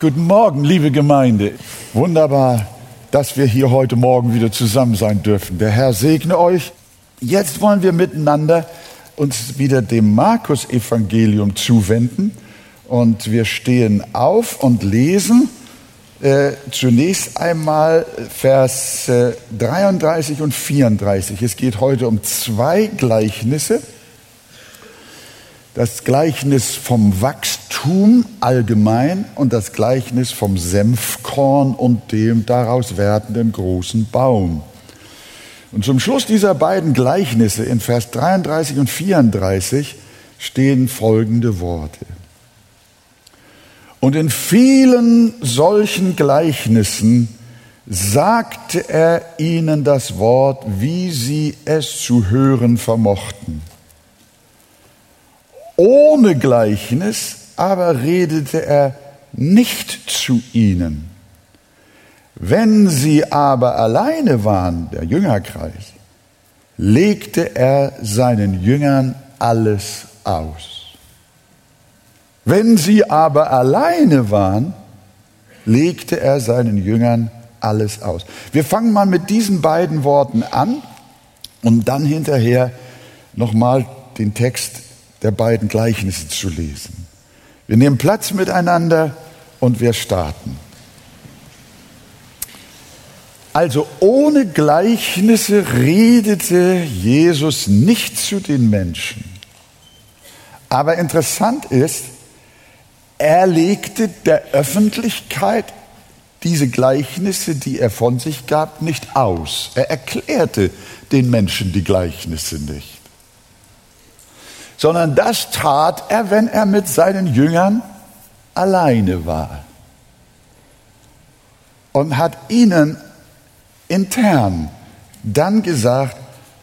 Guten Morgen, liebe Gemeinde. Wunderbar, dass wir hier heute Morgen wieder zusammen sein dürfen. Der Herr segne euch. Jetzt wollen wir miteinander uns wieder dem Markus-Evangelium zuwenden. Und wir stehen auf und lesen äh, zunächst einmal Vers äh, 33 und 34. Es geht heute um zwei Gleichnisse das Gleichnis vom Wachstum allgemein und das Gleichnis vom Senfkorn und dem daraus werdenden großen Baum. Und zum Schluss dieser beiden Gleichnisse in Vers 33 und 34 stehen folgende Worte. Und in vielen solchen Gleichnissen sagte er ihnen das Wort, wie sie es zu hören vermochten. Ohne Gleichnis aber redete er nicht zu ihnen. Wenn sie aber alleine waren, der Jüngerkreis, legte er seinen Jüngern alles aus. Wenn sie aber alleine waren, legte er seinen Jüngern alles aus. Wir fangen mal mit diesen beiden Worten an und dann hinterher nochmal den Text der beiden Gleichnisse zu lesen. Wir nehmen Platz miteinander und wir starten. Also ohne Gleichnisse redete Jesus nicht zu den Menschen. Aber interessant ist, er legte der Öffentlichkeit diese Gleichnisse, die er von sich gab, nicht aus. Er erklärte den Menschen die Gleichnisse nicht sondern das tat er, wenn er mit seinen Jüngern alleine war. Und hat ihnen intern dann gesagt,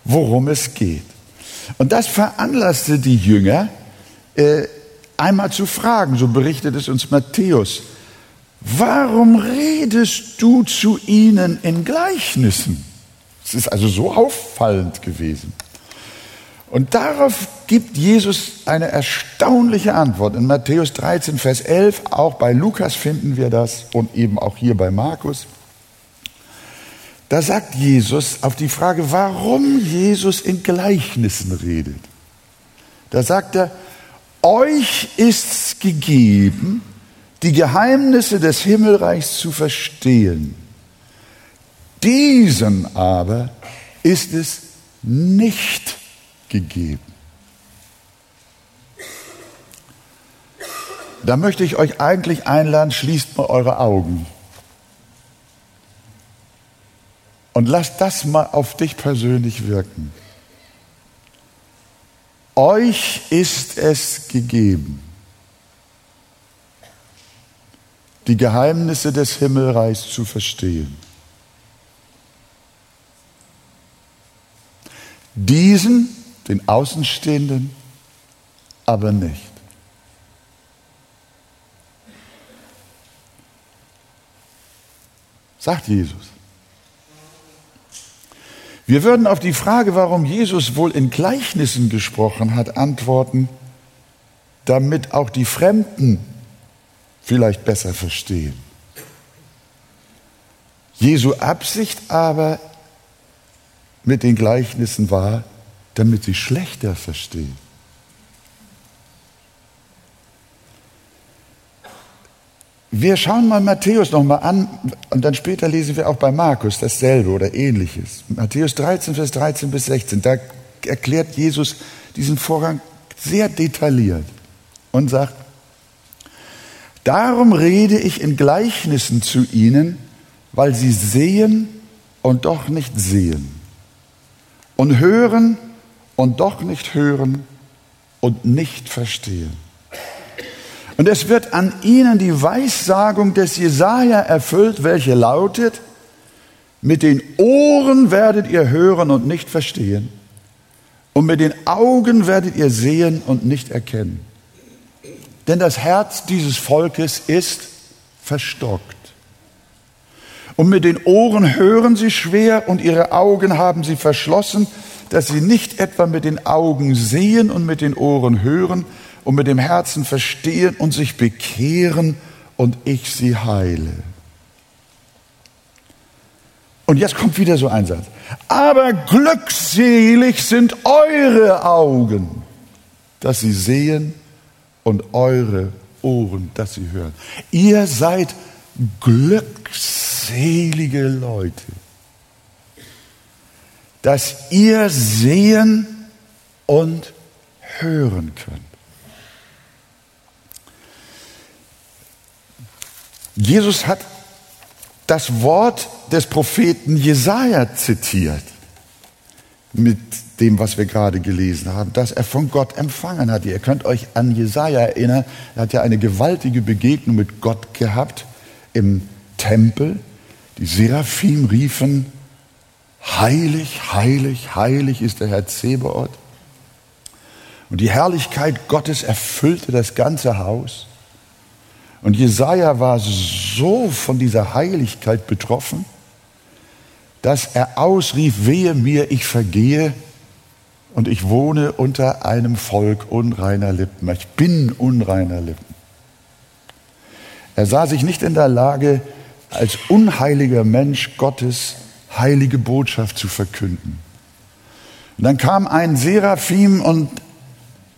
worum es geht. Und das veranlasste die Jünger, äh, einmal zu fragen, so berichtet es uns Matthäus, warum redest du zu ihnen in Gleichnissen? Es ist also so auffallend gewesen. Und darauf gibt Jesus eine erstaunliche Antwort. In Matthäus 13, Vers 11, auch bei Lukas finden wir das und eben auch hier bei Markus. Da sagt Jesus auf die Frage, warum Jesus in Gleichnissen redet. Da sagt er, euch ist's gegeben, die Geheimnisse des Himmelreichs zu verstehen. Diesen aber ist es nicht gegeben. Da möchte ich euch eigentlich einladen, schließt mal eure Augen. Und lasst das mal auf dich persönlich wirken. Euch ist es gegeben, die Geheimnisse des Himmelreichs zu verstehen. Diesen, den Außenstehenden, aber nicht. sagt Jesus. Wir würden auf die Frage, warum Jesus wohl in Gleichnissen gesprochen hat, antworten, damit auch die Fremden vielleicht besser verstehen. Jesu Absicht aber mit den Gleichnissen war, damit sie schlechter verstehen. Wir schauen mal Matthäus nochmal an und dann später lesen wir auch bei Markus dasselbe oder ähnliches. Matthäus 13, Vers 13 bis 16, da erklärt Jesus diesen Vorgang sehr detailliert und sagt, darum rede ich in Gleichnissen zu ihnen, weil sie sehen und doch nicht sehen und hören und doch nicht hören und nicht verstehen. Und es wird an ihnen die Weissagung des Jesaja erfüllt, welche lautet, mit den Ohren werdet ihr hören und nicht verstehen, und mit den Augen werdet ihr sehen und nicht erkennen. Denn das Herz dieses Volkes ist verstockt. Und mit den Ohren hören sie schwer und ihre Augen haben sie verschlossen, dass sie nicht etwa mit den Augen sehen und mit den Ohren hören, und mit dem Herzen verstehen und sich bekehren und ich sie heile. Und jetzt kommt wieder so ein Satz. Aber glückselig sind eure Augen, dass sie sehen und eure Ohren, dass sie hören. Ihr seid glückselige Leute, dass ihr sehen und hören könnt. Jesus hat das Wort des Propheten Jesaja zitiert mit dem, was wir gerade gelesen haben, dass er von Gott empfangen hat. Ihr könnt euch an Jesaja erinnern. Er hat ja eine gewaltige Begegnung mit Gott gehabt im Tempel. Die Seraphim riefen, heilig, heilig, heilig ist der Herr Zebaoth. Und die Herrlichkeit Gottes erfüllte das ganze Haus. Und Jesaja war so von dieser Heiligkeit betroffen, dass er ausrief, wehe mir, ich vergehe und ich wohne unter einem Volk unreiner Lippen. Ich bin unreiner Lippen. Er sah sich nicht in der Lage, als unheiliger Mensch Gottes heilige Botschaft zu verkünden. Und dann kam ein Seraphim und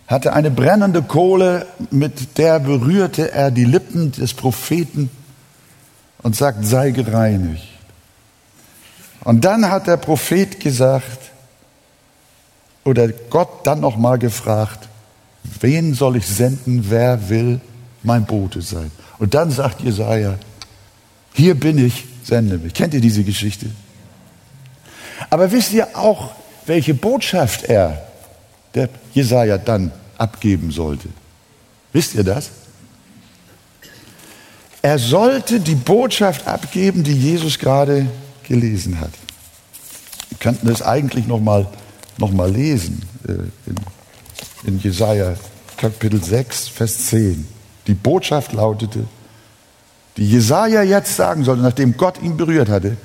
hatte eine brennende Kohle, mit der berührte er die Lippen des Propheten und sagt, sei gereinigt. Und dann hat der Prophet gesagt, oder Gott dann nochmal gefragt, wen soll ich senden, wer will mein Bote sein? Und dann sagt Jesaja, hier bin ich, sende mich. Kennt ihr diese Geschichte? Aber wisst ihr auch, welche Botschaft er, der Jesaja, dann abgeben sollte? Wisst ihr das? Er sollte die Botschaft abgeben, die Jesus gerade gelesen hat. Wir könnten es eigentlich noch mal, noch mal lesen äh, in, in Jesaja Kapitel 6, Vers 10. Die Botschaft lautete, die Jesaja jetzt sagen sollte, nachdem Gott ihn berührt hatte,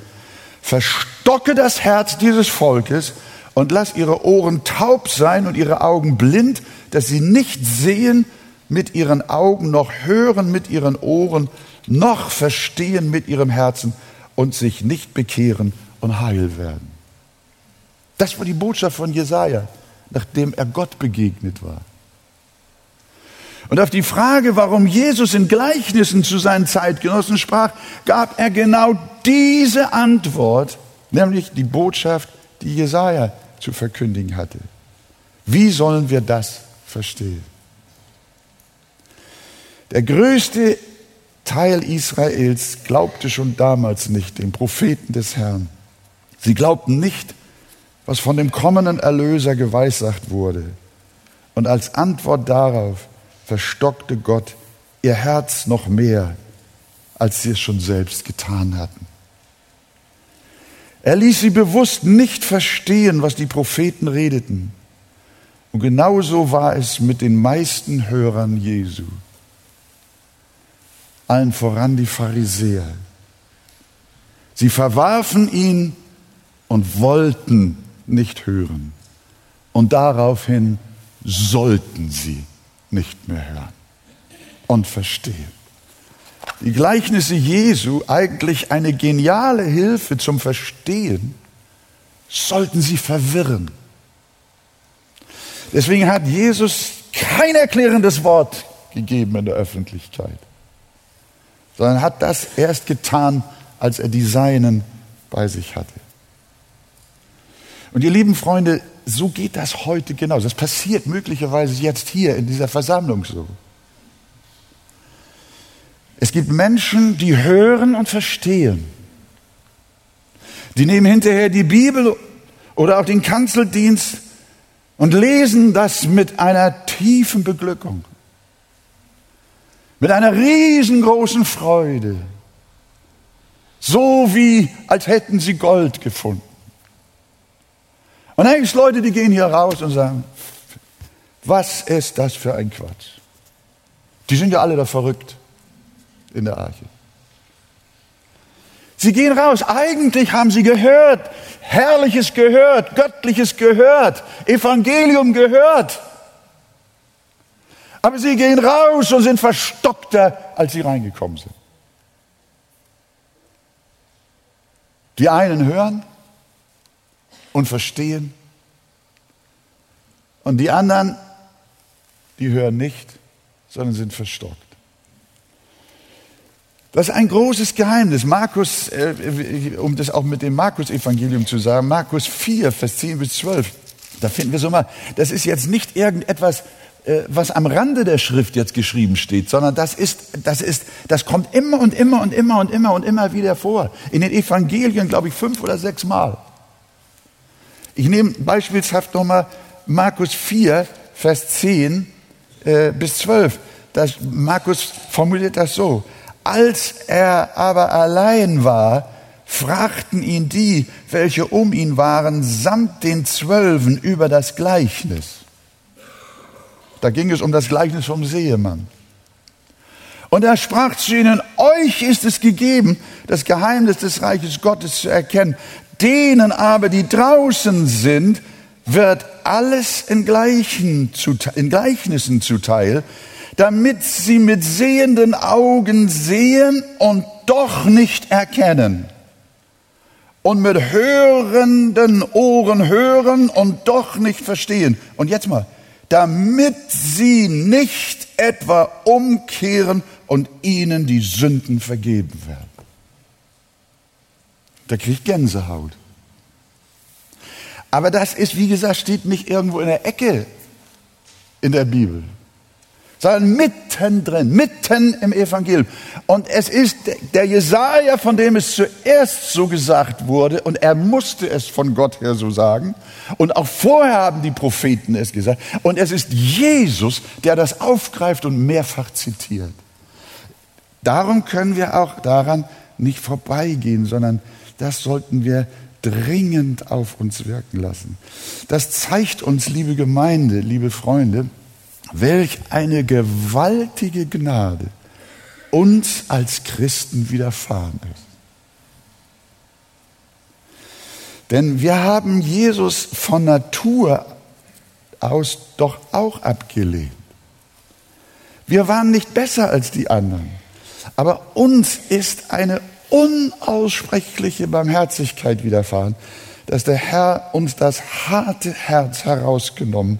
verstocke das Herz dieses Volkes und lass ihre Ohren taub sein und ihre Augen blind, dass sie nicht sehen mit ihren Augen, noch hören mit ihren Ohren, noch verstehen mit ihrem Herzen und sich nicht bekehren und heil werden. Das war die Botschaft von Jesaja, nachdem er Gott begegnet war. Und auf die Frage, warum Jesus in Gleichnissen zu seinen Zeitgenossen sprach, gab er genau diese Antwort, nämlich die Botschaft, die Jesaja zu verkündigen hatte. Wie sollen wir das verstehen? Der größte Teil Israels glaubte schon damals nicht den Propheten des Herrn. Sie glaubten nicht, was von dem kommenden Erlöser geweissagt wurde. Und als Antwort darauf verstockte Gott ihr Herz noch mehr, als sie es schon selbst getan hatten. Er ließ sie bewusst nicht verstehen, was die Propheten redeten. Und genauso war es mit den meisten Hörern Jesu allen voran die Pharisäer. Sie verwarfen ihn und wollten nicht hören. Und daraufhin sollten sie nicht mehr hören und verstehen. Die Gleichnisse Jesu, eigentlich eine geniale Hilfe zum Verstehen, sollten sie verwirren. Deswegen hat Jesus kein erklärendes Wort gegeben in der Öffentlichkeit sondern hat das erst getan, als er die Seinen bei sich hatte. Und ihr lieben Freunde, so geht das heute genauso. Das passiert möglicherweise jetzt hier in dieser Versammlung so. Es gibt Menschen, die hören und verstehen. Die nehmen hinterher die Bibel oder auch den Kanzeldienst und lesen das mit einer tiefen Beglückung. Mit einer riesengroßen Freude. So wie, als hätten sie Gold gefunden. Und dann gibt es Leute, die gehen hier raus und sagen, was ist das für ein Quatsch? Die sind ja alle da verrückt in der Arche. Sie gehen raus. Eigentlich haben sie gehört, Herrliches gehört, Göttliches gehört, Evangelium gehört. Aber sie gehen raus und sind verstockter, als sie reingekommen sind. Die einen hören und verstehen und die anderen, die hören nicht, sondern sind verstockt. Das ist ein großes Geheimnis. Markus, äh, um das auch mit dem Markus-Evangelium zu sagen, Markus 4, Vers 10 bis 12, da finden wir so mal, das ist jetzt nicht irgendetwas, äh, was am Rande der Schrift jetzt geschrieben steht, sondern das ist, das ist, das kommt immer und immer und immer und immer und immer wieder vor. In den Evangelien, glaube ich, fünf oder sechs Mal. Ich nehme beispielshaft nochmal Markus 4, Vers 10 äh, bis 12. Das, Markus formuliert das so. Als er aber allein war, fragten ihn die, welche um ihn waren, samt den Zwölfen über das Gleichnis. Da ging es um das Gleichnis vom Seemann. Und er sprach zu ihnen, euch ist es gegeben, das Geheimnis des Reiches Gottes zu erkennen. Denen aber, die draußen sind, wird alles in, Gleichen, in Gleichnissen zuteil, damit sie mit sehenden Augen sehen und doch nicht erkennen und mit hörenden Ohren hören und doch nicht verstehen. Und jetzt mal, damit sie nicht etwa umkehren und ihnen die Sünden vergeben werden. Da kriegt Gänsehaut. Aber das ist, wie gesagt, steht nicht irgendwo in der Ecke in der Bibel, sondern mittendrin, mitten im Evangelium. Und es ist der Jesaja, von dem es zuerst so gesagt wurde, und er musste es von Gott her so sagen. Und auch vorher haben die Propheten es gesagt. Und es ist Jesus, der das aufgreift und mehrfach zitiert. Darum können wir auch daran nicht vorbeigehen, sondern das sollten wir dringend auf uns wirken lassen. Das zeigt uns, liebe Gemeinde, liebe Freunde, welch eine gewaltige Gnade uns als Christen widerfahren ist. Denn wir haben Jesus von Natur aus doch auch abgelehnt. Wir waren nicht besser als die anderen, aber uns ist eine unaussprechliche Barmherzigkeit widerfahren, dass der Herr uns das harte Herz herausgenommen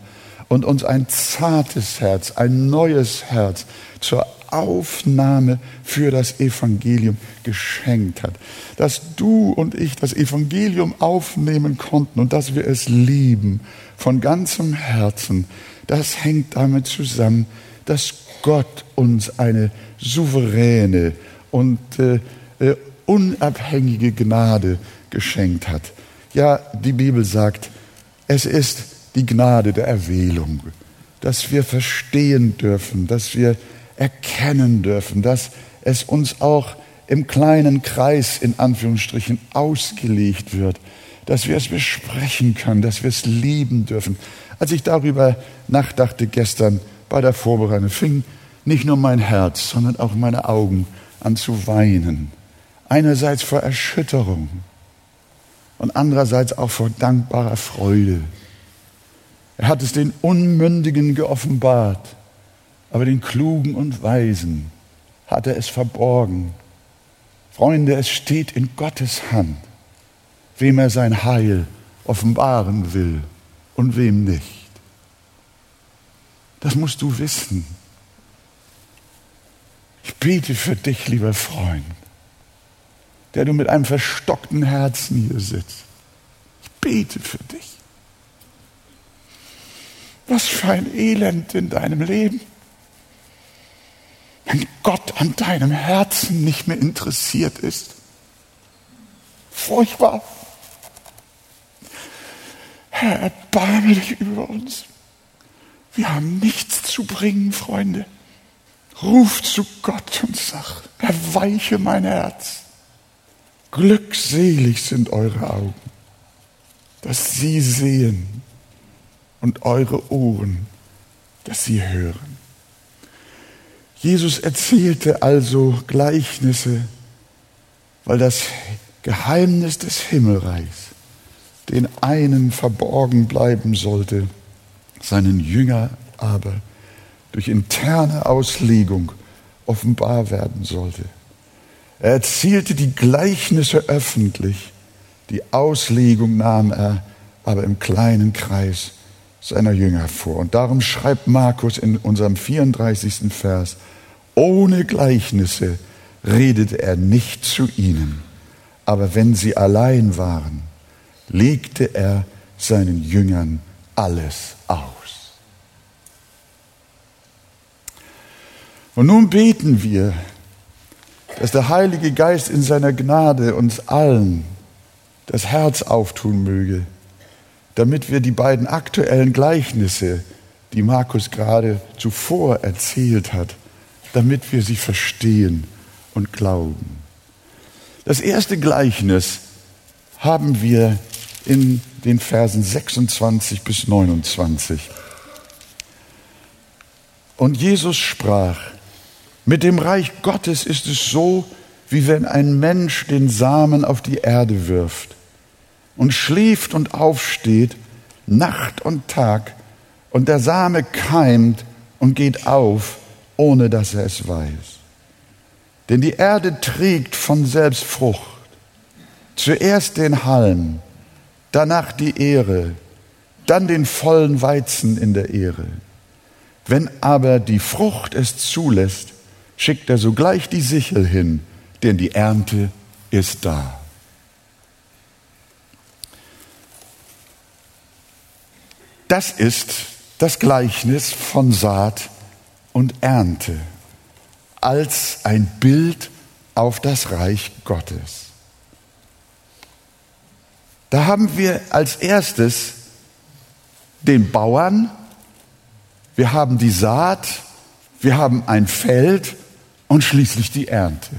und uns ein zartes Herz, ein neues Herz zur Aufnahme für das Evangelium geschenkt hat. Dass du und ich das Evangelium aufnehmen konnten und dass wir es lieben von ganzem Herzen, das hängt damit zusammen, dass Gott uns eine souveräne und äh, äh, unabhängige Gnade geschenkt hat. Ja, die Bibel sagt, es ist die Gnade der Erwählung, dass wir verstehen dürfen, dass wir erkennen dürfen, dass es uns auch im kleinen Kreis in Anführungsstrichen ausgelegt wird, dass wir es besprechen können, dass wir es lieben dürfen. Als ich darüber nachdachte gestern bei der Vorbereitung, fing nicht nur mein Herz, sondern auch meine Augen an zu weinen. Einerseits vor Erschütterung und andererseits auch vor dankbarer Freude. Er hat es den Unmündigen geoffenbart, aber den Klugen und Weisen hat er es verborgen. Freunde, es steht in Gottes Hand, wem er sein Heil offenbaren will und wem nicht. Das musst du wissen. Ich bete für dich, lieber Freund der du mit einem verstockten Herzen hier sitzt. Ich bete für dich. Was für ein Elend in deinem Leben. Wenn Gott an deinem Herzen nicht mehr interessiert ist. Furchtbar. Herr, erbarme dich über uns. Wir haben nichts zu bringen, Freunde. Ruf zu Gott und sag, erweiche mein Herz. Glückselig sind eure Augen, dass sie sehen und eure Ohren, dass sie hören. Jesus erzählte also Gleichnisse, weil das Geheimnis des Himmelreichs den einen verborgen bleiben sollte, seinen Jünger aber durch interne Auslegung offenbar werden sollte. Er erzählte die Gleichnisse öffentlich, die Auslegung nahm er aber im kleinen Kreis seiner Jünger vor. Und darum schreibt Markus in unserem 34. Vers, ohne Gleichnisse redete er nicht zu ihnen, aber wenn sie allein waren, legte er seinen Jüngern alles aus. Und nun beten wir, dass der Heilige Geist in seiner Gnade uns allen das Herz auftun möge, damit wir die beiden aktuellen Gleichnisse, die Markus gerade zuvor erzählt hat, damit wir sie verstehen und glauben. Das erste Gleichnis haben wir in den Versen 26 bis 29. Und Jesus sprach, mit dem Reich Gottes ist es so, wie wenn ein Mensch den Samen auf die Erde wirft und schläft und aufsteht, Nacht und Tag, und der Same keimt und geht auf, ohne dass er es weiß. Denn die Erde trägt von selbst Frucht, zuerst den Halm, danach die Ehre, dann den vollen Weizen in der Ehre. Wenn aber die Frucht es zulässt, schickt er sogleich die Sichel hin, denn die Ernte ist da. Das ist das Gleichnis von Saat und Ernte als ein Bild auf das Reich Gottes. Da haben wir als erstes den Bauern, wir haben die Saat, wir haben ein Feld und schließlich die Ernte.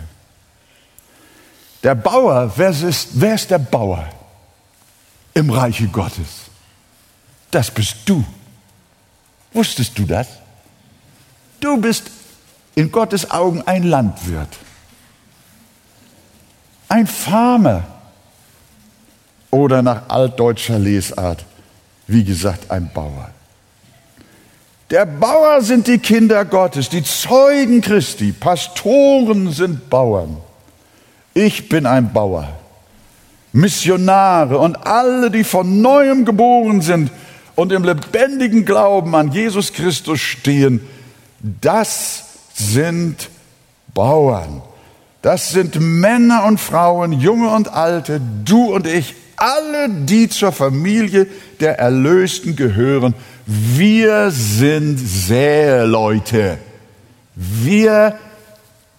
Der Bauer, wer ist, wer ist der Bauer im Reiche Gottes? Das bist du. Wusstest du das? Du bist in Gottes Augen ein Landwirt, ein Farmer oder nach altdeutscher Lesart, wie gesagt, ein Bauer. Der Bauer sind die Kinder Gottes, die Zeugen Christi, Pastoren sind Bauern. Ich bin ein Bauer. Missionare und alle, die von neuem geboren sind und im lebendigen Glauben an Jesus Christus stehen, das sind Bauern. Das sind Männer und Frauen, junge und alte, du und ich, alle, die zur Familie der Erlösten gehören wir sind Säleute. Wir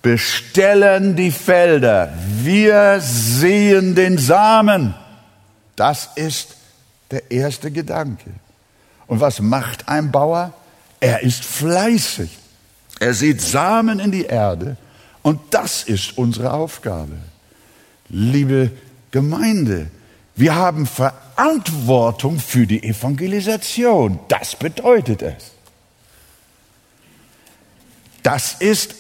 bestellen die Felder. Wir sehen den Samen. Das ist der erste Gedanke. Und was macht ein Bauer? Er ist fleißig. Er sieht Samen in die Erde. Und das ist unsere Aufgabe. Liebe Gemeinde, wir haben Verantwortung für die Evangelisation. Das bedeutet es. Das ist,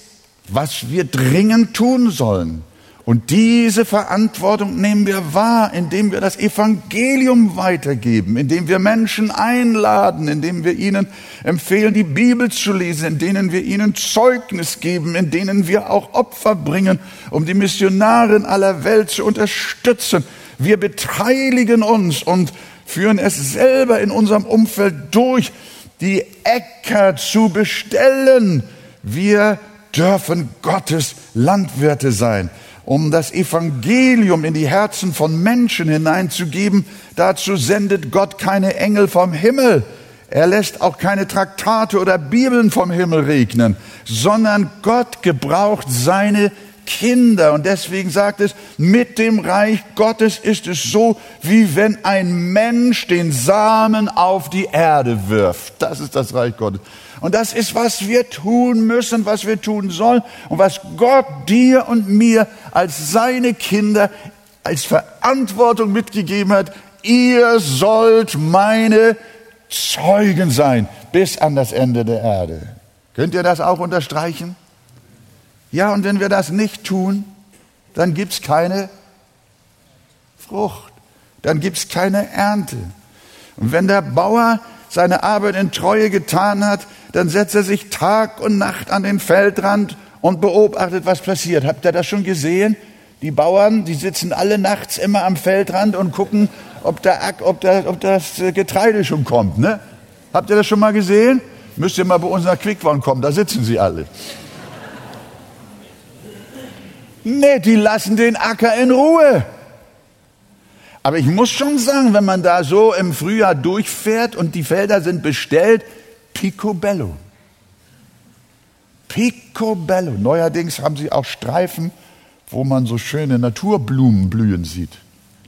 was wir dringend tun sollen. Und diese Verantwortung nehmen wir wahr, indem wir das Evangelium weitergeben, indem wir Menschen einladen, indem wir ihnen empfehlen, die Bibel zu lesen, in denen wir ihnen Zeugnis geben, in denen wir auch Opfer bringen, um die Missionare in aller Welt zu unterstützen. Wir beteiligen uns und führen es selber in unserem Umfeld durch, die Äcker zu bestellen. Wir dürfen Gottes Landwirte sein, um das Evangelium in die Herzen von Menschen hineinzugeben. Dazu sendet Gott keine Engel vom Himmel. Er lässt auch keine Traktate oder Bibeln vom Himmel regnen, sondern Gott gebraucht seine Kinder. Und deswegen sagt es, mit dem Reich Gottes ist es so, wie wenn ein Mensch den Samen auf die Erde wirft. Das ist das Reich Gottes. Und das ist, was wir tun müssen, was wir tun sollen und was Gott dir und mir als seine Kinder als Verantwortung mitgegeben hat. Ihr sollt meine Zeugen sein bis an das Ende der Erde. Könnt ihr das auch unterstreichen? Ja, und wenn wir das nicht tun, dann gibt es keine Frucht, dann gibt es keine Ernte. Und wenn der Bauer seine Arbeit in Treue getan hat, dann setzt er sich Tag und Nacht an den Feldrand und beobachtet, was passiert. Habt ihr das schon gesehen? Die Bauern, die sitzen alle nachts immer am Feldrand und gucken, ob, der, ob, der, ob das Getreide schon kommt. Ne? Habt ihr das schon mal gesehen? Müsst ihr mal bei uns nach Quickborn kommen, da sitzen sie alle. Nee, die lassen den Acker in Ruhe. Aber ich muss schon sagen, wenn man da so im Frühjahr durchfährt und die Felder sind bestellt, picobello. Picobello. Neuerdings haben sie auch Streifen, wo man so schöne Naturblumen blühen sieht,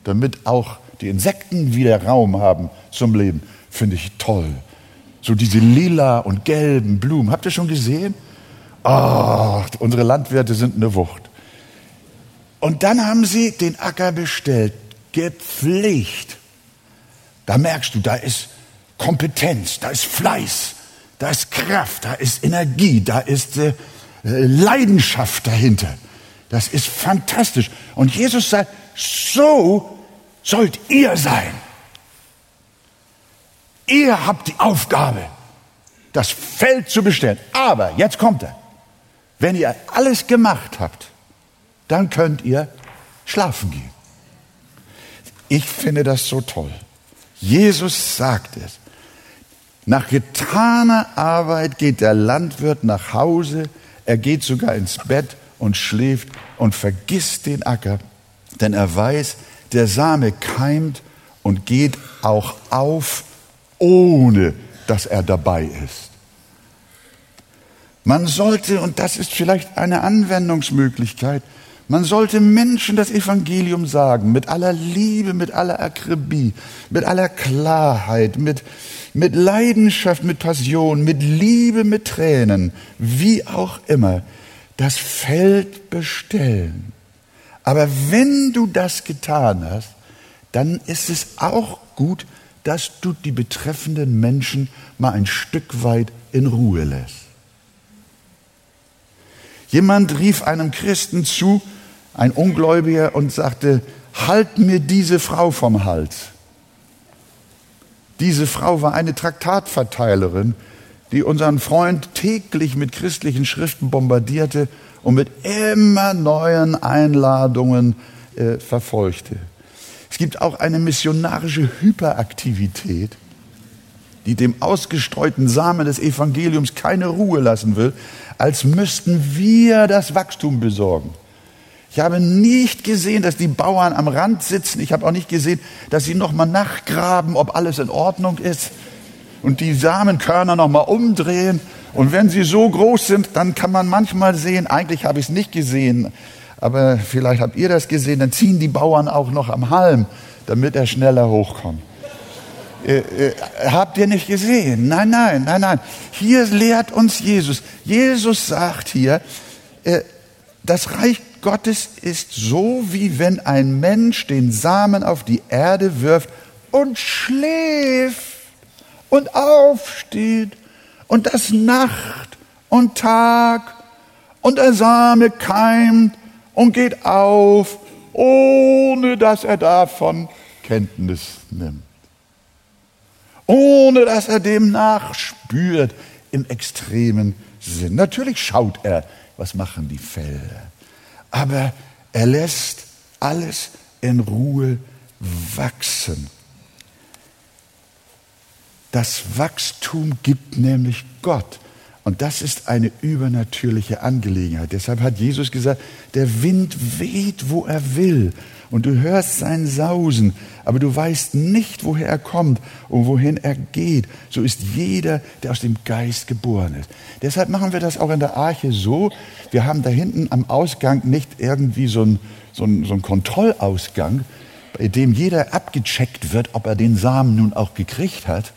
damit auch die Insekten wieder Raum haben zum Leben. Finde ich toll. So diese lila und gelben Blumen. Habt ihr schon gesehen? Oh, unsere Landwirte sind eine Wucht. Und dann haben sie den Acker bestellt gepflegt. Da merkst du, da ist Kompetenz, da ist Fleiß, da ist Kraft, da ist Energie, da ist äh, Leidenschaft dahinter. Das ist fantastisch. Und Jesus sagt, so sollt ihr sein. Ihr habt die Aufgabe, das Feld zu bestellen. Aber, jetzt kommt er, wenn ihr alles gemacht habt, dann könnt ihr schlafen gehen. Ich finde das so toll. Jesus sagt es. Nach getaner Arbeit geht der Landwirt nach Hause, er geht sogar ins Bett und schläft und vergisst den Acker, denn er weiß, der Same keimt und geht auch auf, ohne dass er dabei ist. Man sollte, und das ist vielleicht eine Anwendungsmöglichkeit, man sollte Menschen das Evangelium sagen, mit aller Liebe, mit aller Akribie, mit aller Klarheit, mit, mit Leidenschaft, mit Passion, mit Liebe, mit Tränen, wie auch immer, das Feld bestellen. Aber wenn du das getan hast, dann ist es auch gut, dass du die betreffenden Menschen mal ein Stück weit in Ruhe lässt. Jemand rief einem Christen zu, ein Ungläubiger und sagte, halt mir diese Frau vom Hals. Diese Frau war eine Traktatverteilerin, die unseren Freund täglich mit christlichen Schriften bombardierte und mit immer neuen Einladungen äh, verfolgte. Es gibt auch eine missionarische Hyperaktivität, die dem ausgestreuten Samen des Evangeliums keine Ruhe lassen will, als müssten wir das Wachstum besorgen. Ich habe nicht gesehen, dass die Bauern am Rand sitzen. Ich habe auch nicht gesehen, dass sie nochmal nachgraben, ob alles in Ordnung ist und die Samenkörner nochmal umdrehen. Und wenn sie so groß sind, dann kann man manchmal sehen, eigentlich habe ich es nicht gesehen, aber vielleicht habt ihr das gesehen, dann ziehen die Bauern auch noch am Halm, damit er schneller hochkommt. Äh, äh, habt ihr nicht gesehen? Nein, nein, nein, nein. Hier lehrt uns Jesus. Jesus sagt hier, äh, das Reich Gottes ist so, wie wenn ein Mensch den Samen auf die Erde wirft und schläft und aufsteht und das Nacht und Tag und der Same keimt und geht auf, ohne dass er davon Kenntnis nimmt. Ohne dass er dem nachspürt im extremen Sinn. Natürlich schaut er, was machen die Felder aber er lässt alles in Ruhe wachsen. Das Wachstum gibt nämlich Gott. Und das ist eine übernatürliche Angelegenheit. Deshalb hat Jesus gesagt, der Wind weht, wo er will. Und du hörst sein Sausen, aber du weißt nicht, woher er kommt und wohin er geht. So ist jeder, der aus dem Geist geboren ist. Deshalb machen wir das auch in der Arche so. Wir haben da hinten am Ausgang nicht irgendwie so einen so so ein Kontrollausgang, bei dem jeder abgecheckt wird, ob er den Samen nun auch gekriegt hat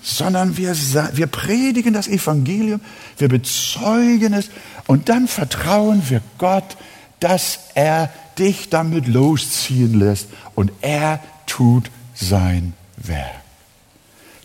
sondern wir, wir predigen das Evangelium, wir bezeugen es und dann vertrauen wir Gott, dass er dich damit losziehen lässt und er tut sein Werk.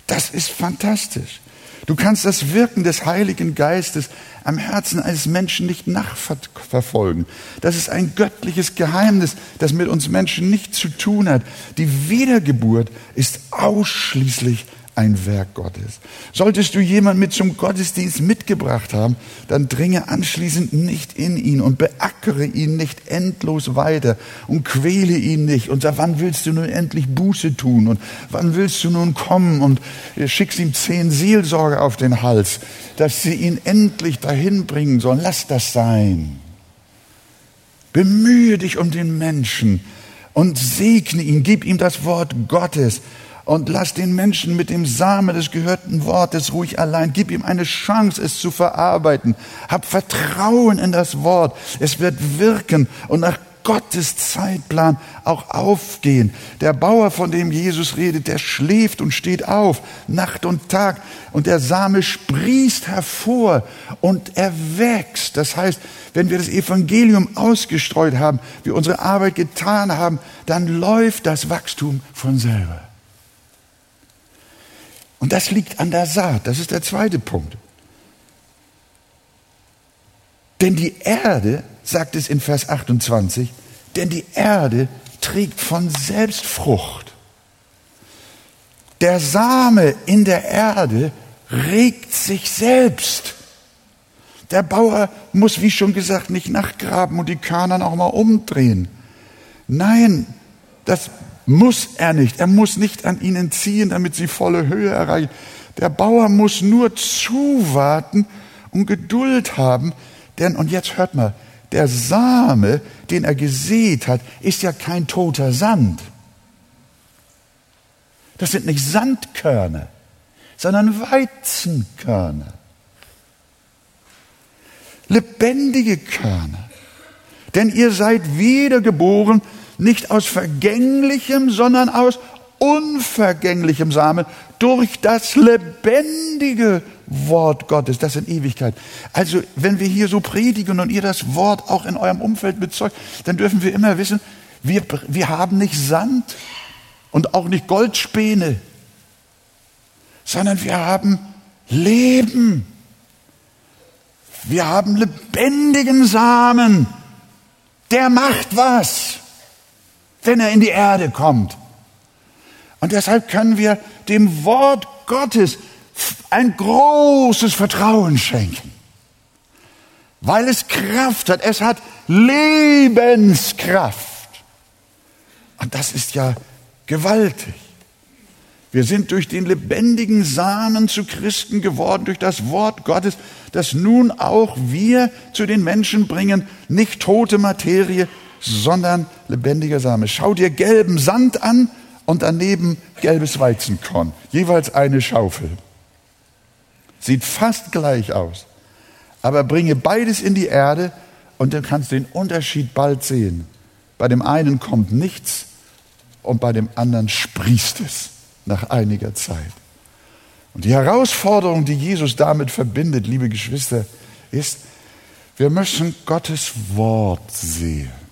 Das ist fantastisch. Du kannst das Wirken des Heiligen Geistes am Herzen eines Menschen nicht nachverfolgen. Das ist ein göttliches Geheimnis, das mit uns Menschen nichts zu tun hat. Die Wiedergeburt ist ausschließlich ein Werk Gottes. Solltest du jemanden mit zum Gottesdienst mitgebracht haben, dann dringe anschließend nicht in ihn und beackere ihn nicht endlos weiter und quäle ihn nicht und sag, wann willst du nun endlich Buße tun und wann willst du nun kommen und schickst ihm zehn Seelsorge auf den Hals, dass sie ihn endlich dahin bringen sollen. Lass das sein. Bemühe dich um den Menschen und segne ihn, gib ihm das Wort Gottes und lass den Menschen mit dem Samen des gehörten Wortes ruhig allein. Gib ihm eine Chance, es zu verarbeiten. Hab Vertrauen in das Wort. Es wird wirken und nach Gottes Zeitplan auch aufgehen. Der Bauer, von dem Jesus redet, der schläft und steht auf, Nacht und Tag, und der Same sprießt hervor und er wächst. Das heißt, wenn wir das Evangelium ausgestreut haben, wir unsere Arbeit getan haben, dann läuft das Wachstum von selber. Und das liegt an der Saat. Das ist der zweite Punkt. Denn die Erde, sagt es in Vers 28, denn die Erde trägt von selbst Frucht. Der Same in der Erde regt sich selbst. Der Bauer muss, wie schon gesagt, nicht nachgraben und die Körner auch mal umdrehen. Nein, das muss er nicht. Er muss nicht an ihnen ziehen, damit sie volle Höhe erreichen. Der Bauer muss nur zuwarten und Geduld haben. Denn, und jetzt hört mal, der Same, den er gesät hat, ist ja kein toter Sand. Das sind nicht Sandkörner, sondern Weizenkörner. Lebendige Körner. Denn ihr seid wiedergeboren nicht aus vergänglichem, sondern aus unvergänglichem Samen durch das lebendige Wort Gottes, das in Ewigkeit. Also, wenn wir hier so predigen und ihr das Wort auch in eurem Umfeld bezeugt, dann dürfen wir immer wissen, wir, wir haben nicht Sand und auch nicht Goldspäne, sondern wir haben Leben. Wir haben lebendigen Samen. Der macht was wenn er in die Erde kommt. Und deshalb können wir dem Wort Gottes ein großes Vertrauen schenken, weil es Kraft hat. Es hat Lebenskraft. Und das ist ja gewaltig. Wir sind durch den lebendigen Samen zu Christen geworden, durch das Wort Gottes, das nun auch wir zu den Menschen bringen, nicht tote Materie, sondern lebendiger Same. Schau dir gelben Sand an und daneben gelbes Weizenkorn. Jeweils eine Schaufel. Sieht fast gleich aus. Aber bringe beides in die Erde und dann kannst du den Unterschied bald sehen. Bei dem einen kommt nichts und bei dem anderen sprießt es nach einiger Zeit. Und die Herausforderung, die Jesus damit verbindet, liebe Geschwister, ist, wir müssen Gottes Wort sehen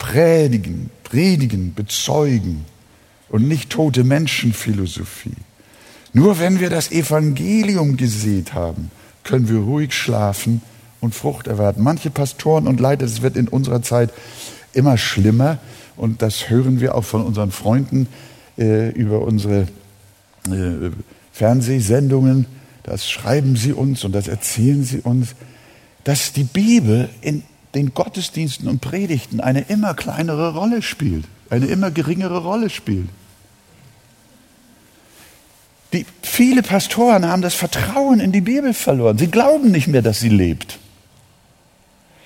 predigen, predigen, bezeugen und nicht tote Menschenphilosophie. Nur wenn wir das Evangelium gesät haben, können wir ruhig schlafen und Frucht erwarten. Manche Pastoren und Leiter, das wird in unserer Zeit immer schlimmer und das hören wir auch von unseren Freunden äh, über unsere äh, Fernsehsendungen. Das schreiben sie uns und das erzählen sie uns, dass die Bibel in den Gottesdiensten und Predigten eine immer kleinere Rolle spielt, eine immer geringere Rolle spielt. Die, viele Pastoren haben das Vertrauen in die Bibel verloren. Sie glauben nicht mehr, dass sie lebt.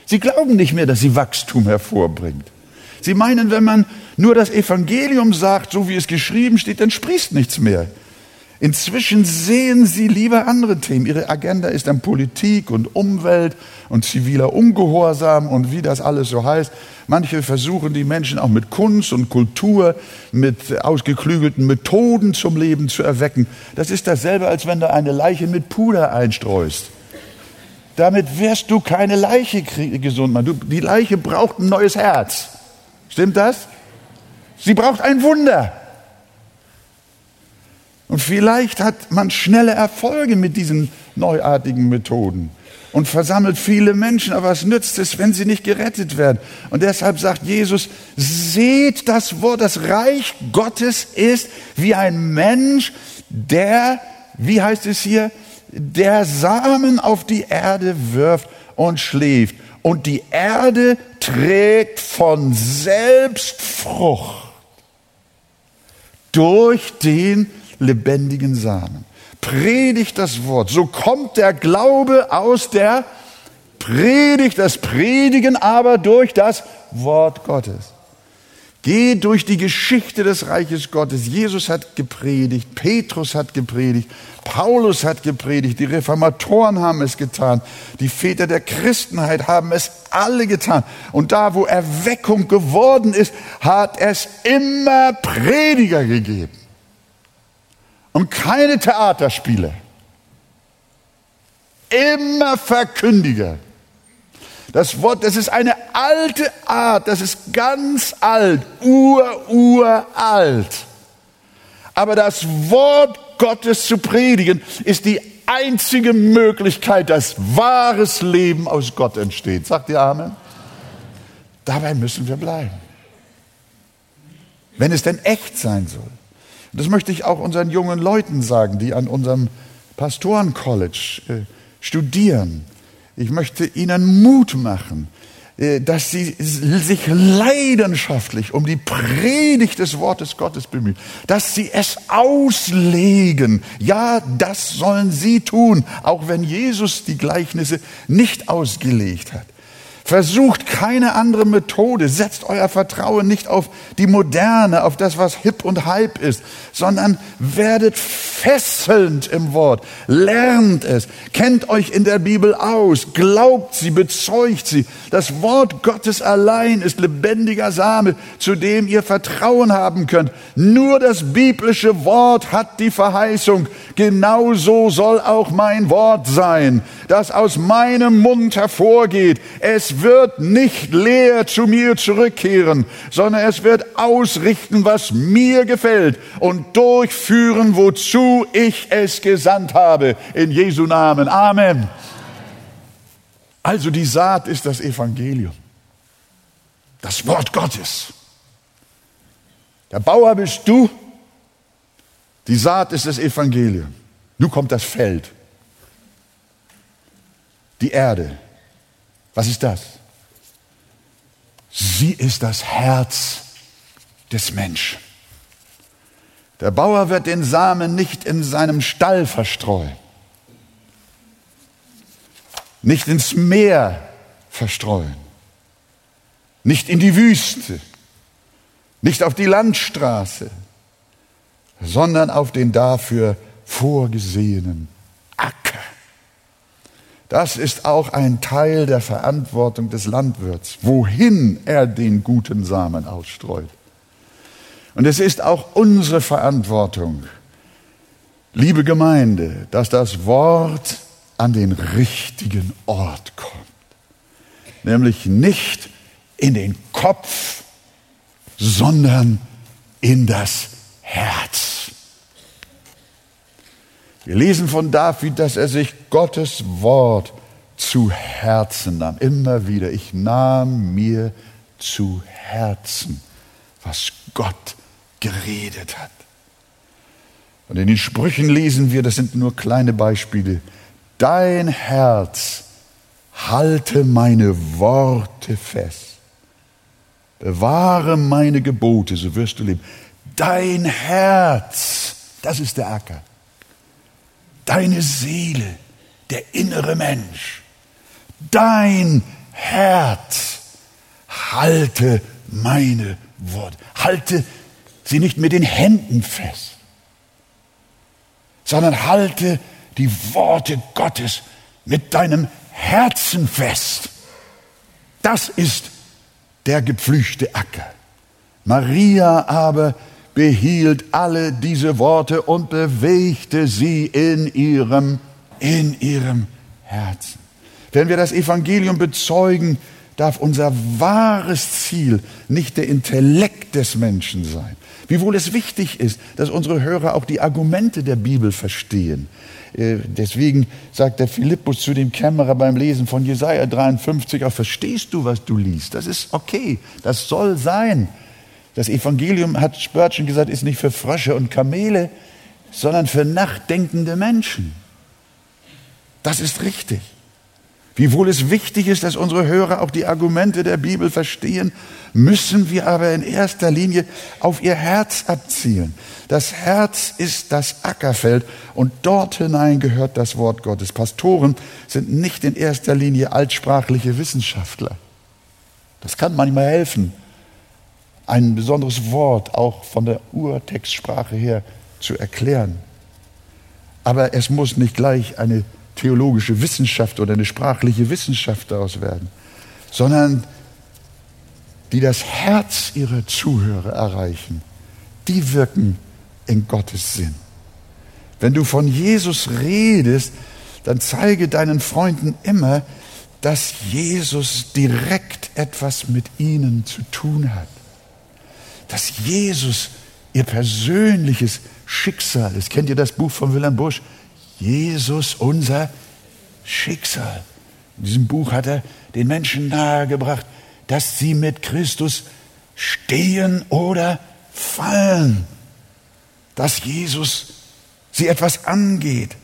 Sie glauben nicht mehr, dass sie Wachstum hervorbringt. Sie meinen, wenn man nur das Evangelium sagt, so wie es geschrieben steht, dann sprießt nichts mehr. Inzwischen sehen sie lieber andere Themen. Ihre Agenda ist dann Politik und Umwelt und ziviler Ungehorsam und wie das alles so heißt. Manche versuchen die Menschen auch mit Kunst und Kultur, mit ausgeklügelten Methoden zum Leben zu erwecken. Das ist dasselbe, als wenn du eine Leiche mit Puder einstreust. Damit wirst du keine Leiche gesund machen. die Leiche braucht ein neues Herz. Stimmt das? Sie braucht ein Wunder. Und vielleicht hat man schnelle Erfolge mit diesen neuartigen Methoden. und versammelt viele Menschen, aber was nützt es, wenn sie nicht gerettet werden? Und deshalb sagt Jesus, seht das Wort, das Reich Gottes ist wie ein Mensch, der, wie heißt es hier, der Samen auf die Erde wirft und schläft. Und die Erde trägt von selbst Frucht durch den lebendigen Samen predigt das Wort. So kommt der Glaube aus der Predigt, das Predigen aber durch das Wort Gottes. Geh durch die Geschichte des Reiches Gottes. Jesus hat gepredigt, Petrus hat gepredigt, Paulus hat gepredigt, die Reformatoren haben es getan, die Väter der Christenheit haben es alle getan. Und da, wo Erweckung geworden ist, hat es immer Prediger gegeben und keine Theaterspiele. Immer Verkündiger. Das Wort, das ist eine alte Art, das ist ganz alt, ur, uralt. Aber das Wort Gottes zu predigen ist die einzige Möglichkeit, dass wahres Leben aus Gott entsteht. Sagt ihr Amen? Dabei müssen wir bleiben. Wenn es denn echt sein soll. Das möchte ich auch unseren jungen Leuten sagen, die an unserem Pastorencollege äh, studieren. Ich möchte ihnen Mut machen, äh, dass sie sich leidenschaftlich um die Predigt des Wortes Gottes bemühen, dass sie es auslegen. Ja, das sollen sie tun, auch wenn Jesus die Gleichnisse nicht ausgelegt hat. Versucht keine andere Methode. Setzt euer Vertrauen nicht auf die Moderne, auf das, was hip und hype ist, sondern werdet fesselnd im Wort. Lernt es. Kennt euch in der Bibel aus. Glaubt sie, bezeugt sie. Das Wort Gottes allein ist lebendiger Same, zu dem ihr Vertrauen haben könnt. Nur das biblische Wort hat die Verheißung. Genauso soll auch mein Wort sein, das aus meinem Mund hervorgeht. Es wird nicht leer zu mir zurückkehren, sondern es wird ausrichten, was mir gefällt und durchführen, wozu ich es gesandt habe. In Jesu Namen. Amen. Also die Saat ist das Evangelium. Das Wort Gottes. Der Bauer bist du. Die Saat ist das Evangelium. Nun kommt das Feld. Die Erde. Was ist das? Sie ist das Herz des Menschen. Der Bauer wird den Samen nicht in seinem Stall verstreuen, nicht ins Meer verstreuen, nicht in die Wüste, nicht auf die Landstraße, sondern auf den dafür vorgesehenen. Das ist auch ein Teil der Verantwortung des Landwirts, wohin er den guten Samen ausstreut. Und es ist auch unsere Verantwortung, liebe Gemeinde, dass das Wort an den richtigen Ort kommt. Nämlich nicht in den Kopf, sondern in das Herz. Wir lesen von David, dass er sich Gottes Wort zu Herzen nahm. Immer wieder, ich nahm mir zu Herzen, was Gott geredet hat. Und in den Sprüchen lesen wir, das sind nur kleine Beispiele, dein Herz halte meine Worte fest. Bewahre meine Gebote, so wirst du leben. Dein Herz, das ist der Acker deine Seele, der innere Mensch, dein Herz, halte meine Worte, halte sie nicht mit den Händen fest, sondern halte die Worte Gottes mit deinem Herzen fest. Das ist der gepflügte Acker. Maria aber behielt alle diese Worte und bewegte sie in ihrem, in ihrem Herzen. Wenn wir das Evangelium bezeugen, darf unser wahres Ziel nicht der Intellekt des Menschen sein. Wiewohl es wichtig ist, dass unsere Hörer auch die Argumente der Bibel verstehen. Äh, deswegen sagt der Philippus zu dem Kämmerer beim Lesen von Jesaja 53 auch, verstehst du, was du liest? Das ist okay. Das soll sein. Das Evangelium, hat Spurgeon gesagt, ist nicht für Frösche und Kamele, sondern für nachdenkende Menschen. Das ist richtig. Wiewohl es wichtig ist, dass unsere Hörer auch die Argumente der Bibel verstehen, müssen wir aber in erster Linie auf ihr Herz abzielen. Das Herz ist das Ackerfeld und dort hinein gehört das Wort Gottes. Pastoren sind nicht in erster Linie altsprachliche Wissenschaftler. Das kann manchmal helfen, ein besonderes Wort auch von der Urtextsprache her zu erklären. Aber es muss nicht gleich eine theologische Wissenschaft oder eine sprachliche Wissenschaft daraus werden, sondern die das Herz ihrer Zuhörer erreichen, die wirken in Gottes Sinn. Wenn du von Jesus redest, dann zeige deinen Freunden immer, dass Jesus direkt etwas mit ihnen zu tun hat. Dass Jesus ihr persönliches Schicksal ist. Kennt ihr das Buch von Wilhelm Busch? Jesus unser Schicksal. In diesem Buch hat er den Menschen nahegebracht, dass sie mit Christus stehen oder fallen. Dass Jesus sie etwas angeht.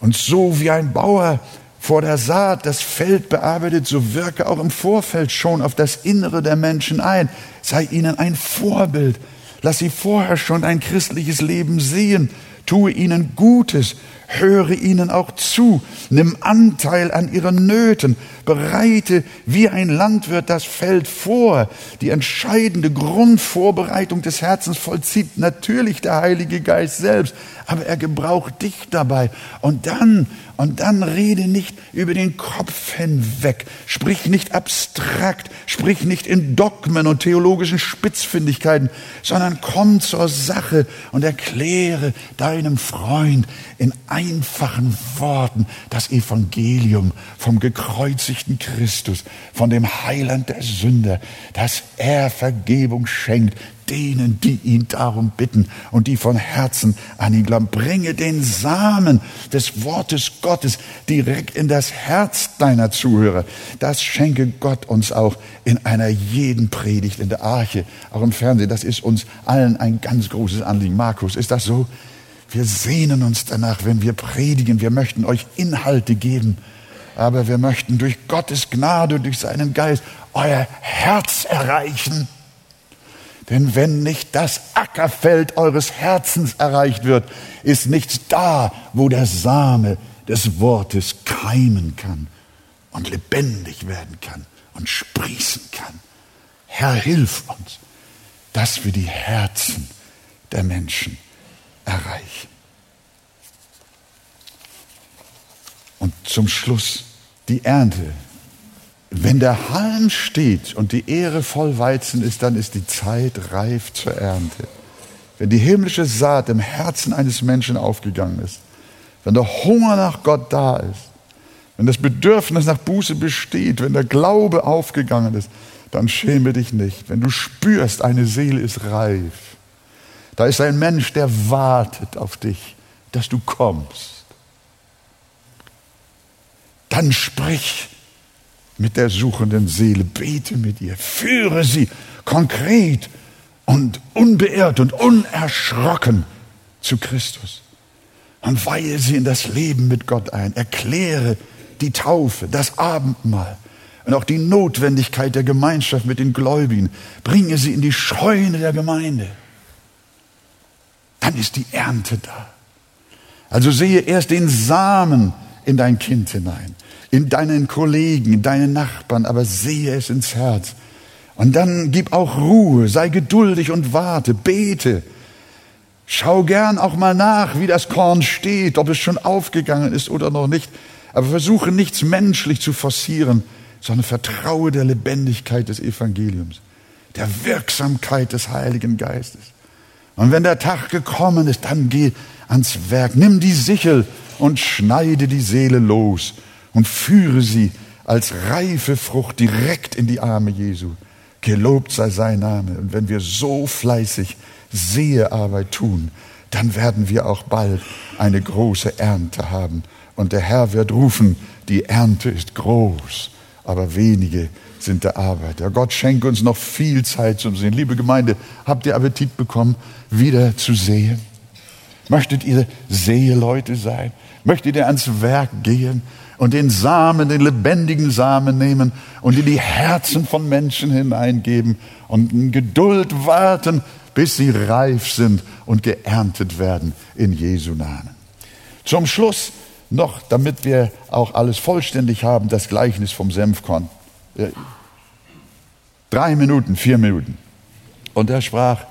Und so wie ein Bauer vor der Saat das Feld bearbeitet, so wirke auch im Vorfeld schon auf das Innere der Menschen ein. Sei ihnen ein Vorbild. Lass sie vorher schon ein christliches Leben sehen Tue ihnen Gutes, höre ihnen auch zu, nimm Anteil an ihren Nöten, bereite wie ein Landwirt das Feld vor. Die entscheidende Grundvorbereitung des Herzens vollzieht natürlich der Heilige Geist selbst, aber er gebraucht dich dabei. Und dann, und dann rede nicht über den Kopf hinweg, sprich nicht abstrakt, sprich nicht in Dogmen und theologischen Spitzfindigkeiten, sondern komm zur Sache und erkläre deinem Freund in einfachen Worten das Evangelium vom gekreuzigten Christus, von dem Heiland der Sünder, dass er Vergebung schenkt, denen, die ihn darum bitten und die von Herzen an ihn glauben. Bringe den Samen des Wortes Gottes direkt in das Herz deiner Zuhörer. Das schenke Gott uns auch in einer jeden Predigt in der Arche, auch im Fernsehen. Das ist uns allen ein ganz großes Anliegen. Markus, ist das so? Wir sehnen uns danach, wenn wir predigen. Wir möchten euch Inhalte geben. Aber wir möchten durch Gottes Gnade und durch seinen Geist euer Herz erreichen. Denn wenn nicht das Ackerfeld eures Herzens erreicht wird, ist nichts da, wo der Same des Wortes keimen kann und lebendig werden kann und sprießen kann. Herr, hilf uns, dass wir die Herzen der Menschen erreichen. Und zum Schluss die Ernte wenn der Halm steht und die Ehre voll Weizen ist, dann ist die Zeit reif zur Ernte. Wenn die himmlische Saat im Herzen eines Menschen aufgegangen ist, wenn der Hunger nach Gott da ist, wenn das Bedürfnis nach Buße besteht, wenn der Glaube aufgegangen ist, dann schäme dich nicht. Wenn du spürst, eine Seele ist reif, da ist ein Mensch, der wartet auf dich, dass du kommst, dann sprich mit der suchenden Seele, bete mit ihr, führe sie konkret und unbeirrt und unerschrocken zu Christus und weihe sie in das Leben mit Gott ein. Erkläre die Taufe, das Abendmahl und auch die Notwendigkeit der Gemeinschaft mit den Gläubigen. Bringe sie in die Scheune der Gemeinde. Dann ist die Ernte da. Also sehe erst den Samen in dein Kind hinein in deinen Kollegen, in deinen Nachbarn, aber sehe es ins Herz. Und dann gib auch Ruhe, sei geduldig und warte, bete. Schau gern auch mal nach, wie das Korn steht, ob es schon aufgegangen ist oder noch nicht. Aber versuche nichts menschlich zu forcieren, sondern vertraue der Lebendigkeit des Evangeliums, der Wirksamkeit des Heiligen Geistes. Und wenn der Tag gekommen ist, dann geh ans Werk, nimm die Sichel und schneide die Seele los und führe sie als reife Frucht direkt in die Arme Jesu. Gelobt sei sein Name. Und wenn wir so fleißig Sehearbeit tun, dann werden wir auch bald eine große Ernte haben. Und der Herr wird rufen, die Ernte ist groß, aber wenige sind der Arbeiter. Gott schenke uns noch viel Zeit zum Sehen. Liebe Gemeinde, habt ihr Appetit bekommen, wieder zu sehen? Möchtet ihr Seheleute sein? Möchtet ihr ans Werk gehen und den Samen, den lebendigen Samen nehmen und in die Herzen von Menschen hineingeben und in Geduld warten, bis sie reif sind und geerntet werden in Jesu Namen. Zum Schluss noch, damit wir auch alles vollständig haben, das Gleichnis vom Senfkorn. Drei Minuten, vier Minuten. Und er sprach,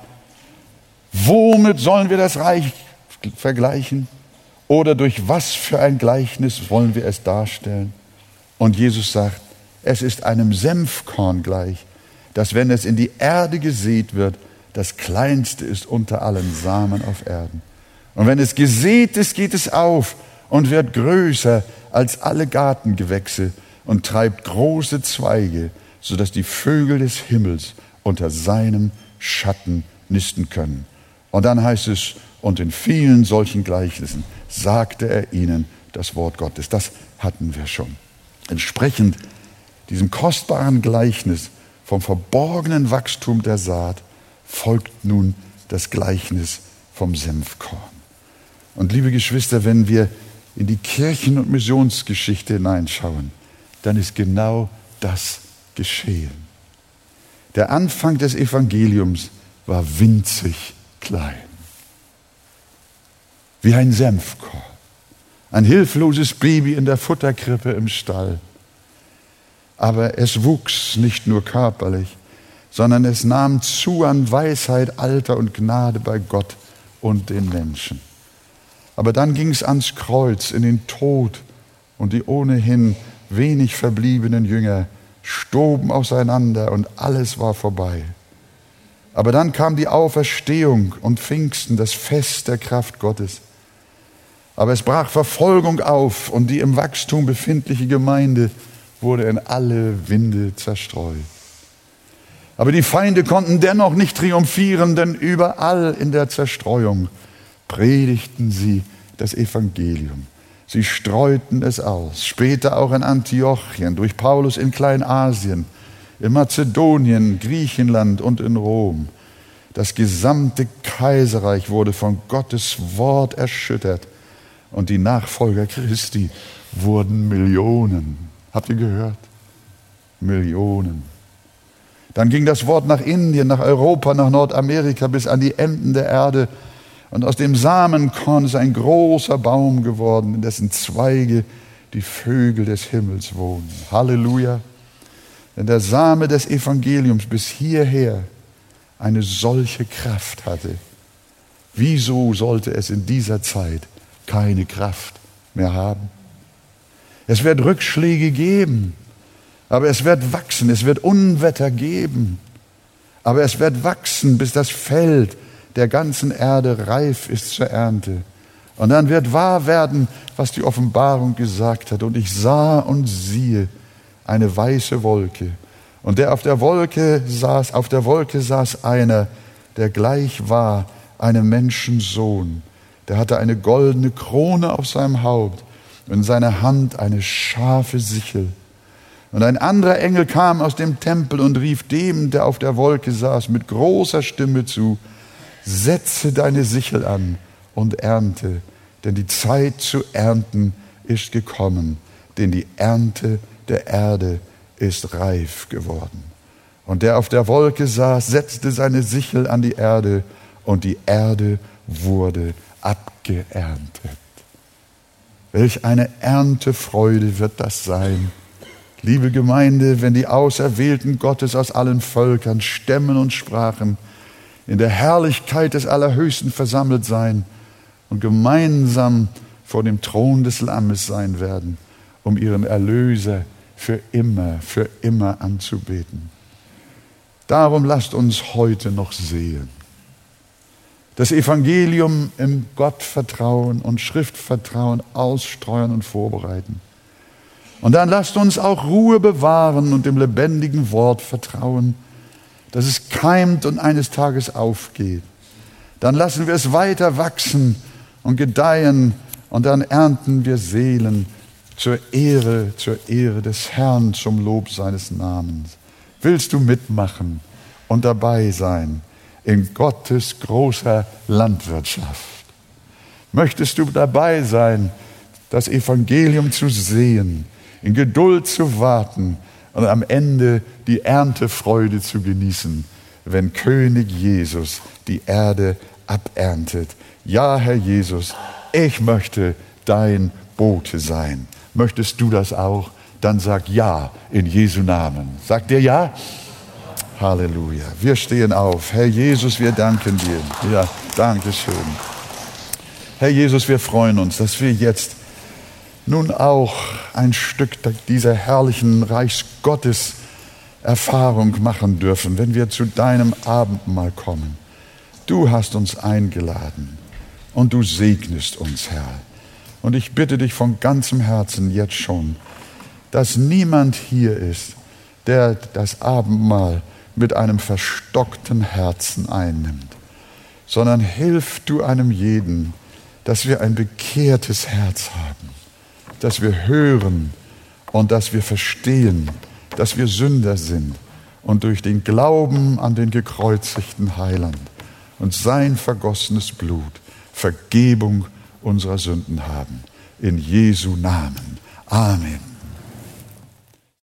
womit sollen wir das Reich vergleichen? Oder durch was für ein Gleichnis wollen wir es darstellen? Und Jesus sagt, es ist einem Senfkorn gleich, das, wenn es in die Erde gesät wird, das kleinste ist unter allen Samen auf Erden. Und wenn es gesät ist, geht es auf und wird größer als alle Gartengewächse und treibt große Zweige, so dass die Vögel des Himmels unter seinem Schatten nisten können. Und dann heißt es, und in vielen solchen Gleichnissen sagte er ihnen das Wort Gottes. Das hatten wir schon. Entsprechend diesem kostbaren Gleichnis vom verborgenen Wachstum der Saat folgt nun das Gleichnis vom Senfkorn. Und liebe Geschwister, wenn wir in die Kirchen- und Missionsgeschichte hineinschauen, dann ist genau das geschehen. Der Anfang des Evangeliums war winzig klein wie ein Senfkorn. Ein hilfloses Baby in der Futterkrippe im Stall. Aber es wuchs nicht nur körperlich, sondern es nahm zu an Weisheit, Alter und Gnade bei Gott und den Menschen. Aber dann ging es ans Kreuz, in den Tod, und die ohnehin wenig verbliebenen Jünger stoben auseinander und alles war vorbei. Aber dann kam die Auferstehung und Pfingsten, das Fest der Kraft Gottes. Aber es brach Verfolgung auf und die im Wachstum befindliche Gemeinde wurde in alle Winde zerstreut. Aber die Feinde konnten dennoch nicht triumphieren, denn überall in der Zerstreuung predigten sie das Evangelium. Sie streuten es aus, später auch in Antiochien, durch Paulus in Kleinasien, in Mazedonien, Griechenland und in Rom. Das gesamte Kaiserreich wurde von Gottes Wort erschüttert und die Nachfolger Christi wurden Millionen. Habt ihr gehört? Millionen. Dann ging das Wort nach Indien, nach Europa, nach Nordamerika bis an die Enden der Erde. Und aus dem Samenkorn ist ein großer Baum geworden, in dessen Zweige die Vögel des Himmels wohnen. Halleluja. Denn der Same des Evangeliums bis hierher eine solche Kraft hatte. Wieso sollte es in dieser Zeit keine Kraft mehr haben. Es wird Rückschläge geben, aber es wird wachsen, es wird Unwetter geben, aber es wird wachsen, bis das Feld der ganzen Erde reif ist zur Ernte. Und dann wird wahr werden, was die Offenbarung gesagt hat. Und ich sah und siehe eine weiße Wolke. Und der auf der Wolke saß, auf der Wolke saß einer, der gleich war einem Menschensohn der hatte eine goldene Krone auf seinem Haupt und in seiner Hand eine scharfe Sichel. Und ein anderer Engel kam aus dem Tempel und rief dem, der auf der Wolke saß, mit großer Stimme zu, setze deine Sichel an und ernte, denn die Zeit zu ernten ist gekommen, denn die Ernte der Erde ist reif geworden. Und der auf der Wolke saß, setzte seine Sichel an die Erde, und die Erde wurde abgeerntet. Welch eine Erntefreude wird das sein. Liebe Gemeinde, wenn die Auserwählten Gottes aus allen Völkern, Stämmen und Sprachen in der Herrlichkeit des Allerhöchsten versammelt sein und gemeinsam vor dem Thron des Lammes sein werden, um ihren Erlöser für immer, für immer anzubeten. Darum lasst uns heute noch sehen das Evangelium im Gottvertrauen und Schriftvertrauen ausstreuen und vorbereiten. Und dann lasst uns auch Ruhe bewahren und dem lebendigen Wort vertrauen, dass es keimt und eines Tages aufgeht. dann lassen wir es weiter wachsen und gedeihen und dann ernten wir Seelen zur Ehre, zur Ehre des Herrn, zum Lob seines Namens. Willst du mitmachen und dabei sein in Gottes großer Landwirtschaft? Möchtest du dabei sein, das Evangelium zu sehen, in Geduld zu warten und am Ende die Erntefreude zu genießen, wenn König Jesus die Erde aberntet? Ja, Herr Jesus, ich möchte dein Bote sein. Möchtest du das auch? Dann sag ja in Jesu Namen. Sagt ihr ja? Halleluja. Wir stehen auf. Herr Jesus, wir danken dir. Ja, danke schön. Herr Jesus, wir freuen uns, dass wir jetzt nun auch ein Stück dieser herrlichen Reichsgottes Erfahrung machen dürfen, wenn wir zu deinem Abendmahl kommen. Du hast uns eingeladen und du segnest uns, Herr. Und ich bitte dich von ganzem Herzen jetzt schon, dass niemand hier ist, der das Abendmahl mit einem verstockten Herzen einnimmt, sondern hilf du einem jeden, dass wir ein bekehrtes Herz haben, dass wir hören und dass wir verstehen, dass wir Sünder sind und durch den Glauben an den gekreuzigten Heiland und sein vergossenes Blut Vergebung unserer Sünden haben. In Jesu Namen. Amen.